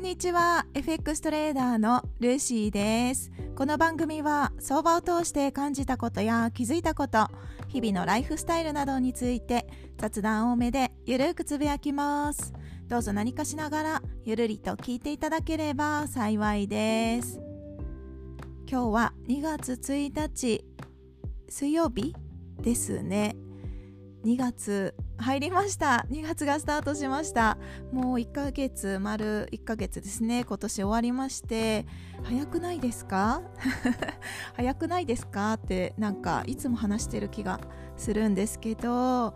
んにちは。FX トレーダーのルーシーです。この番組は相場を通して感じたことや気づいたこと日々のライフスタイルなどについて雑談多めでゆるくつぶやきます。どうぞ何かしながらゆるりと聞いていただければ幸いです。今日は2月1日水曜日ですね。2月入りました。2月がスタートしました。もう1ヶ月丸1ヶ月ですね。今年終わりまして。早くないですか？早くないですか？ってなんかいつも話してる気がするんですけど。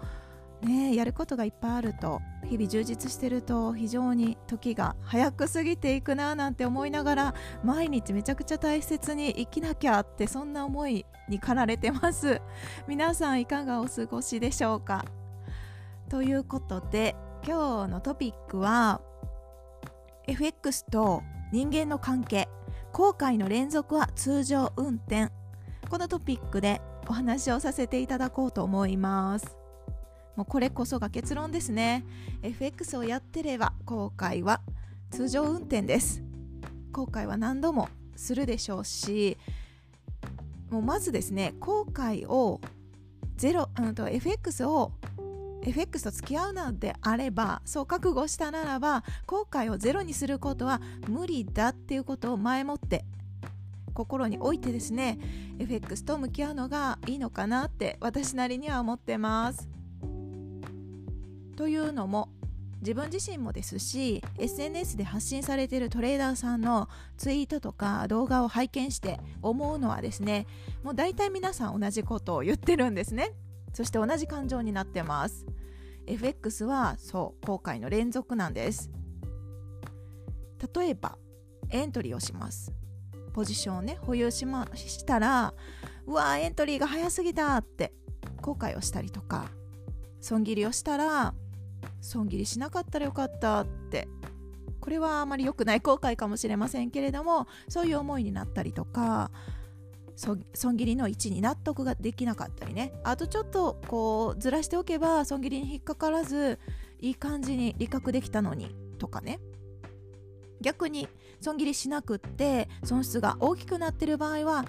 ねやることがいっぱいあると日々充実してると非常に時が早く過ぎていくななんて思いながら毎日めちゃくちゃ大切に生きなきゃってそんな思いに駆られてます。皆さんいかがお過ごしでしょうか？ということで今日のトピックは FX と人間の関係後悔の連続は通常運転。このトピックでお話をさせていただこうと思います。もうこれこそが結論ですね。FX をやってれば後悔は通常運転です。後悔は何度もするでしょうしもうまずですね後悔をゼロ、うんと、FX を FX と付き合うのであればそう覚悟したならば後悔をゼロにすることは無理だっていうことを前もって心に置いてですね FX と向き合うのがいいのかなって私なりには思ってます。というのも自分自身もですし SNS で発信されているトレーダーさんのツイートとか動画を拝見して思うのはですねもう大体皆さん同じことを言ってるんですねそして同じ感情になってます。FX はそう後悔の連続なんです。例えばエントリーをします。ポジションをね保有しましたらうわエントリーが早すぎたって後悔をしたりとか損切りをしたら損切りしなかったらよかったってこれはあまり良くない後悔かもしれませんけれどもそういう思いになったりとか損切りの位置に納得ができなかったりね。あとちょっとこうずらしておけば損切りに引っかからずいい感じに利確できたのにとかね。逆に損切りしなくって損失が大きくなってる場合は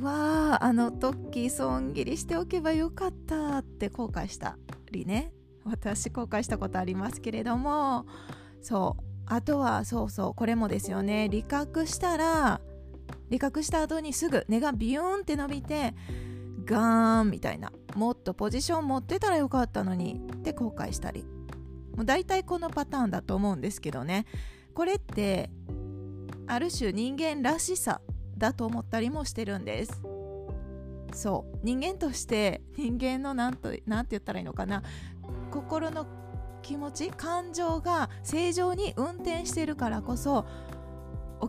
わああの時損切りしておけばよかったって後悔したりね。私後悔したことありますけれども。そう。あとはそうそうこれもですよね。利確したら利確した後にすぐ根がビヨーンって伸びてガーンみたいな。もっとポジション持ってたらよかったのにって後悔したり。もう大体このパターンだと思うんですけどね。これってある種人間らしさだと思ったりもしてるんです。そう。人間として人間の何と何て言ったらいいのかな。心の気持ち感情が正常に運転してるからこそ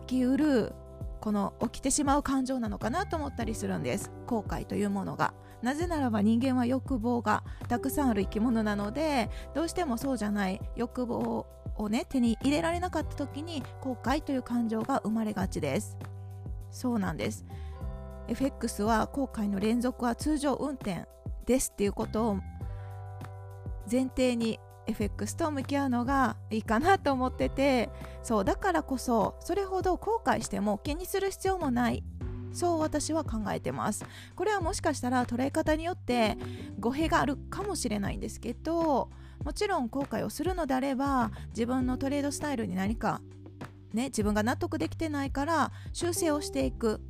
起きうるこの起きてしまう感情なのかなと思ったりするんです。後悔というものが。なぜならば人間は欲望がたくさんある生き物なのでどうしてもそうじゃない欲望をね手に入れられなかった時に後悔という感情が生まれがちです。そうなんです。FX は後悔の連続は通常運転ですっていうことを前提に FX と向き合うのがいいかなと思っててそうだからこそそれほど後悔しても気にする必要もない。そう私は考えてます。これはもしかしたら捉え方によって語弊があるかもしれないんですけどもちろん後悔をするのであれば自分のトレードスタイルに何かね自分が納得できてないから修正をしていく。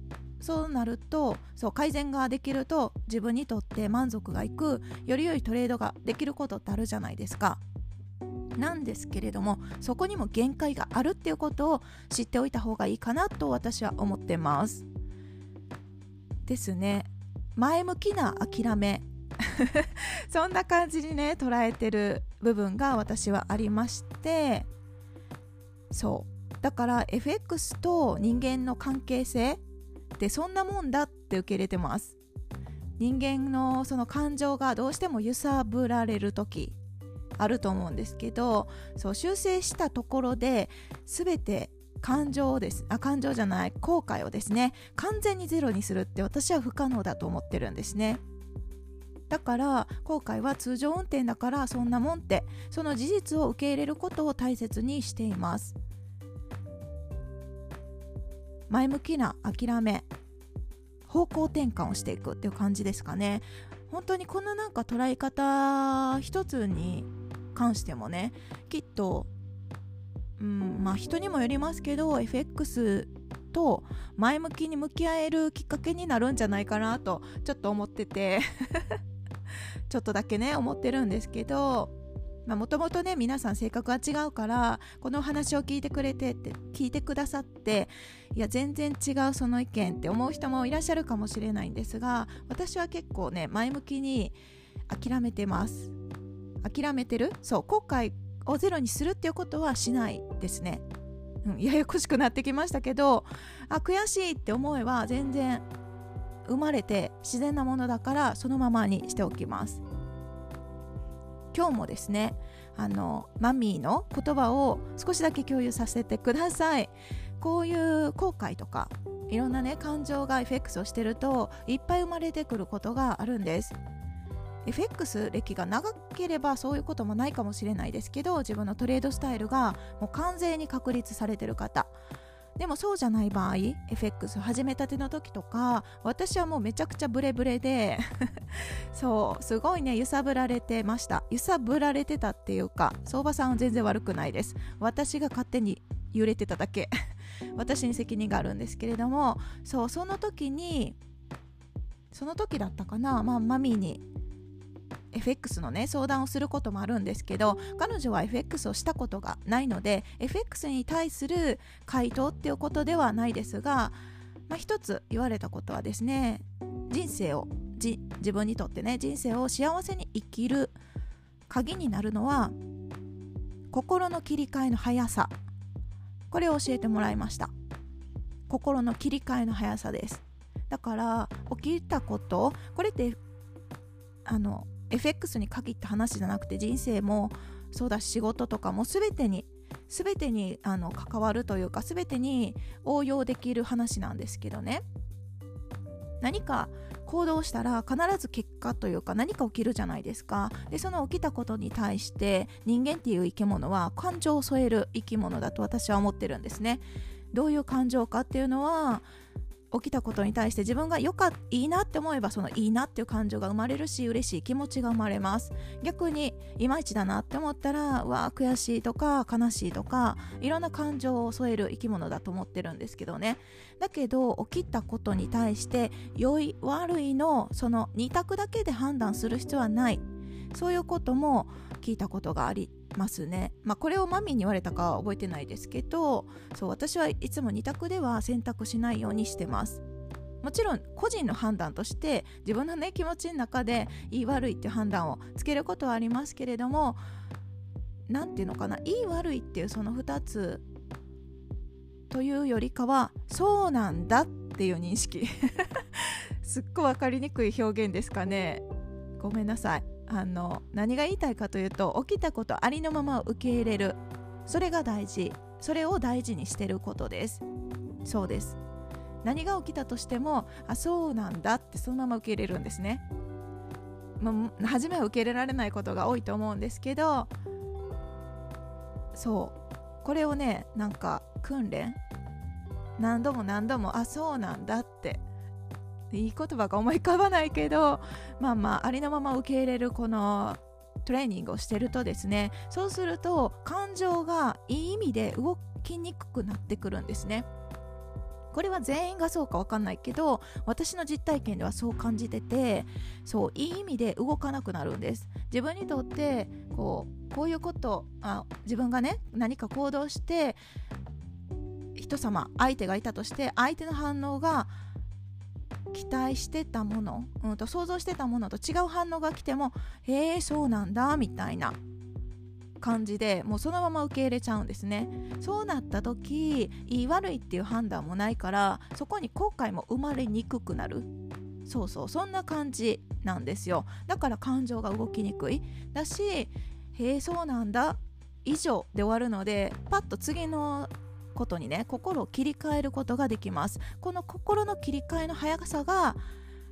そうなるとそう改善ができると自分にとって満足がいくより良いトレードができることってあるじゃないですか。なんですけれどもそこにも限界があるっていうことを知っておいた方がいいかなと私は思ってます。ですね。前向きな諦め。そんな感じにね捉えてる部分が私はありまして。そう。だから FX と人間の関係性ってそんなもんだって受け入れてます。人間のその感情がどうしても揺さぶられる時。あると思うんですけどそう修正したところで全て感情をです。あ感情じゃない後悔をですね完全にゼロにするって私は不可能だと思ってるんですね。だから後悔は通常運転だからそんなもんってその事実を受け入れることを大切にしています。前向きな諦め方向転換をしていくっていう感じですかね。本当にこのなんか捉え方一つに関してもねきっとうんまあ人にもよりますけど FX と前向きに向き合えるきっかけになるんじゃないかなとちょっと思ってて ちょっとだけね思ってるんですけどもともとね皆さん性格が違うからこの話を聞いてくれてって聞いてくださっていや全然違うその意見って思う人もいらっしゃるかもしれないんですが私は結構ね前向きに諦めてます。諦めてる？そう後悔をゼロにするっていうことはしないですね、うん、ややこしくなってきましたけどあ悔しいって思えば全然生まれて自然なものだからそのままにしておきます。今日もですねあのマミーの言葉を少しだけ共有させてください。こういう後悔とかいろんなね感情が FX をしてるといっぱい生まれてくることがあるんです。FX 歴が長ければそういうこともないかもしれないですけど自分のトレードスタイルがもう完全に確立されてる方。でもそうじゃない場合 FX 始めたての時とか私はもうめちゃくちゃブレブレで そうすごいね揺さぶられてました。揺さぶられてたっていうか相場さんは全然悪くないです。私が勝手に揺れてただけ。私に責任があるんですけれどもそうその時にその時だったかな、まあ、マミーに FX のね相談をすることもあるんですけど彼女は FX をしたことがないので FX に対する回答っていうことではないですが、まあ、一つ言われたことはですね人生を自分にとってね人生を幸せに生きる鍵になるのは心の切り替えの速さ。これを教えてもらいました。心の切り替えの速さです。だから起きたことこれってあの FX に限った話じゃなくて人生もそうだし仕事とかも全てに全てにあの関わるというか全てに応用できる話なんですけどね。何か行動したら必ず結果というか何か起きるじゃないですか。でその起きたことに対して人間っていう生き物は感情を添える生き物だと私は思ってるんですね。どういう感情かっていうのは起きたことに対して自分がよかいいなって思えばそのいいなっていう感情が生まれるし嬉しい気持ちが生まれます。逆にいまいちだなって思ったらわ悔しいとか悲しいとかいろんな感情を添える生き物だと思ってるんですけどね。だけど起きたことに対して良い悪いのその2択だけで判断する必要はない。そういうことも聞いたことがありますね。まあ、これをマミーに言われたかは覚えてないですけどそう私はいつも2択では選択しないようにしてます。もちろん個人の判断として自分のね気持ちの中でいい悪いっていう判断をつけることはありますけれども何ていうのかないい悪いっていうその2つというよりかはそうなんだっていう認識 すっごい分かりにくい表現ですかねごめんなさいあの何が言いたいかというと起きたことありのまま受け入れる。それが大事。それを大事にしてることです。そうです。何が起きたとしてもあそうなんだ。ってそのまま受け入れるんですね。もう初めは受け入れられないことが多いと思うんですけどそう。これをねなんか訓練。何度も何度もあそうなんだっていい言葉が思い浮かばないけどまあまあありのまま受け入れるこのトレーニングをしてるとですねそうすると感情がいい意味で動きにくくなってくるんですね。これは全員がそうか分かんないけど私の実体験ではそう感じててそういい意味で動かなくなるんです自分にとってこうこういうことあ自分がね何か行動して人様相手がいたとして相手の反応が期待してたもの、うん、と想像してたものと違う反応が来てもへえそうなんだみたいな感じでもうそのまま受け入れちゃうんですね。そうなった時いい悪いっていう判断もないからそこに後悔も生まれにくくなる。そうそうそんな感じなんですよ。だから感情が動きにくい。だしへえそうなんだ以上で終わるのでパッと次のことにね心を切り替えることができます。この心の切り替えの速さが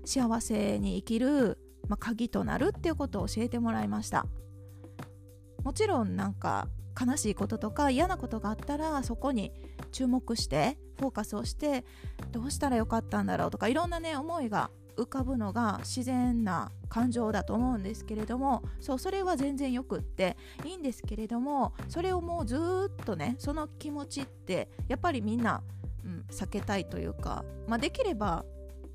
幸せに生きる、まあ、鍵となるっていうことを教えてもらいました。もちろんなんか悲しいこととか嫌なことがあったらそこに注目してフォーカスをしてどうしたらよかったんだろうとかいろんなね思いが浮かぶのが自然な感情だと思うんですけれどもそうそれは全然よくっていいんですけれどもそれをもうずっとねその気持ちってやっぱりみんな、うん、避けたいというか、まあ、できれば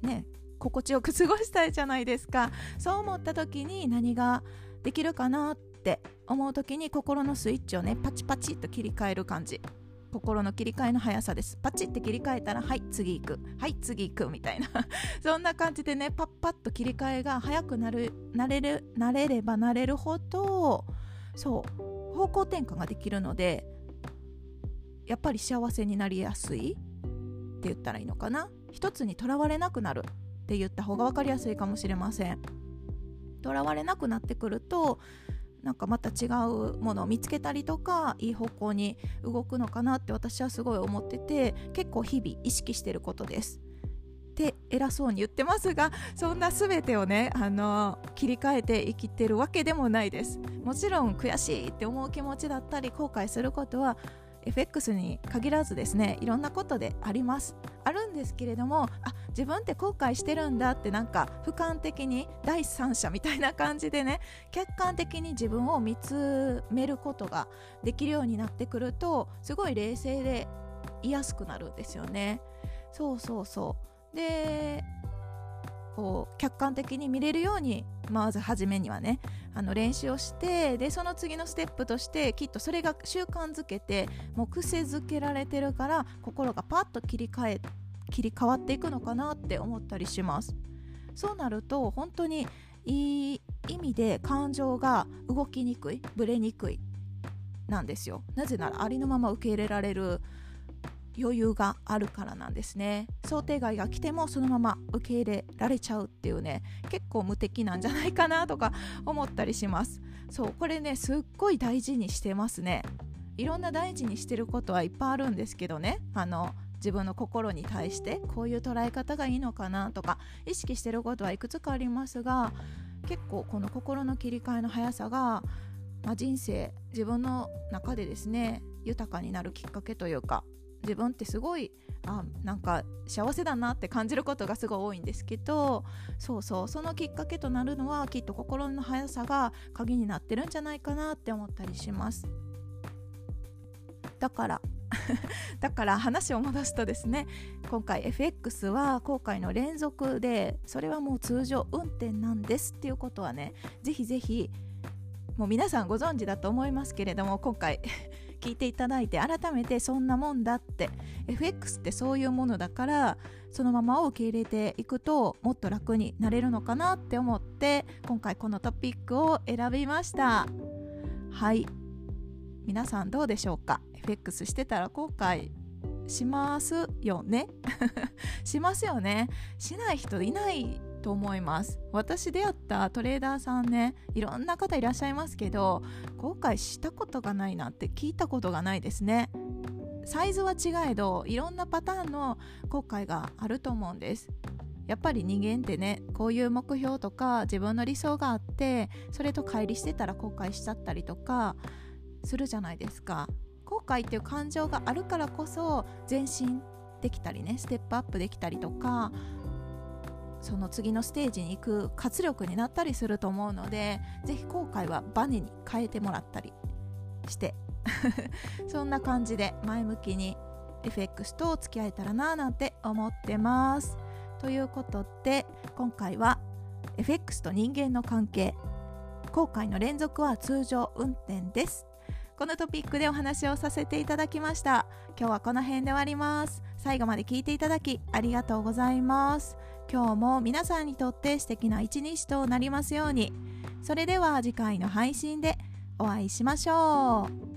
ね心地よく過ごしたいじゃないですか。そう思った時に何ができるかなって思う時に心のスイッチをねパチパチっと切り替える感じ。心の切り替えの速さです。パチって切り替えたらはい次行く。はい次行く。みたいな。そんな感じでねパッパッと切り替えが早くなるなれるなれればなれるほどそう方向転換ができるのでやっぱり幸せになりやすいって言ったらいいのかな。一つにとらわれなくなるって言った方が分かりやすいかもしれません。とらわれなくなってくるとなんかまた違うものを見つけたりとかいい方向に動くのかなって私はすごい思ってて結構日々意識してることです。って偉そうに言ってますがそんな全てをねあの切り替えて生きてるわけでもないですもちろん悔しいって思う気持ちだったり後悔することは FX に限らずですねいろんなことであります。あるんですけれどもあ自分って後悔してるんだってなんか俯瞰的に第三者みたいな感じでね客観的に自分を見つめることができるようになってくるとすごい冷静でいやすくなるんですよね。そうそうそう。でこう客観的に見れるようにまず初めにはねあの練習をしてでその次のステップとしてきっとそれが習慣づけてもう癖づけられてるから心がパッと切り替え切り替わっていくのかなって思ったりします。そうなると本当にいい意味で感情が動きにくいぶれにくいなんですよ。なぜならありのまま受け入れられる余裕があるからなんですね。想定外が来てもそのまま受け入れられちゃうっていうね結構無敵なんじゃないかなとか思ったりします。そうこれねすっごい大事にしてますね。いろんな大事にしてることはいっぱいあるんですけどね。あの自分の心に対してこういう捉え方がいいのかなとか意識してることはいくつかありますが結構この心の切り替えの速さが、まあ、人生自分の中でですね豊かになるきっかけというか自分ってすごいあなんか幸せだなって感じることがすごい多いんですけどそうそうそのきっかけとなるのはきっと心の速さが鍵になってるんじゃないかなって思ったりします。だから だから話を戻すとですね今回 FX は後悔の連続でそれはもう通常運転なんですっていうことはねぜひぜひもう皆さんご存知だと思いますけれども今回聞いていただいて改めてそんなもんだって。FX ってそういうものだからそのままを受け入れていくともっと楽になれるのかなって思って今回このトピックを選びました。はい。皆さんどうでしょうか？FX してたら後悔しますよね？しますよね。しない人いないと思います。私出会ったトレーダーさんねいろんな方いらっしゃいますけど後悔したことがないなって聞いたことがないですね。サイズは違えどいろんなパターンの後悔があると思うんです。やっぱり人間ってねこういう目標とか自分の理想があってそれと乖離してたら後悔しちゃったりとかするじゃないですか。後悔っていう感情があるからこそ前進できたりねステップアップできたりとかその次のステージに行く活力になったりすると思うので是非後悔はバネに変えてもらったりして そんな感じで前向きに FX と付き合えたらななんて思ってます。ということで今回は FX と人間の関係後悔の連続は通常運転です。このトピックでお話をさせていただきました。今日はこの辺で終わります。最後まで聞いていただきありがとうございます。今日も皆さんにとって素敵な一日となりますように。それでは次回の配信でお会いしましょう。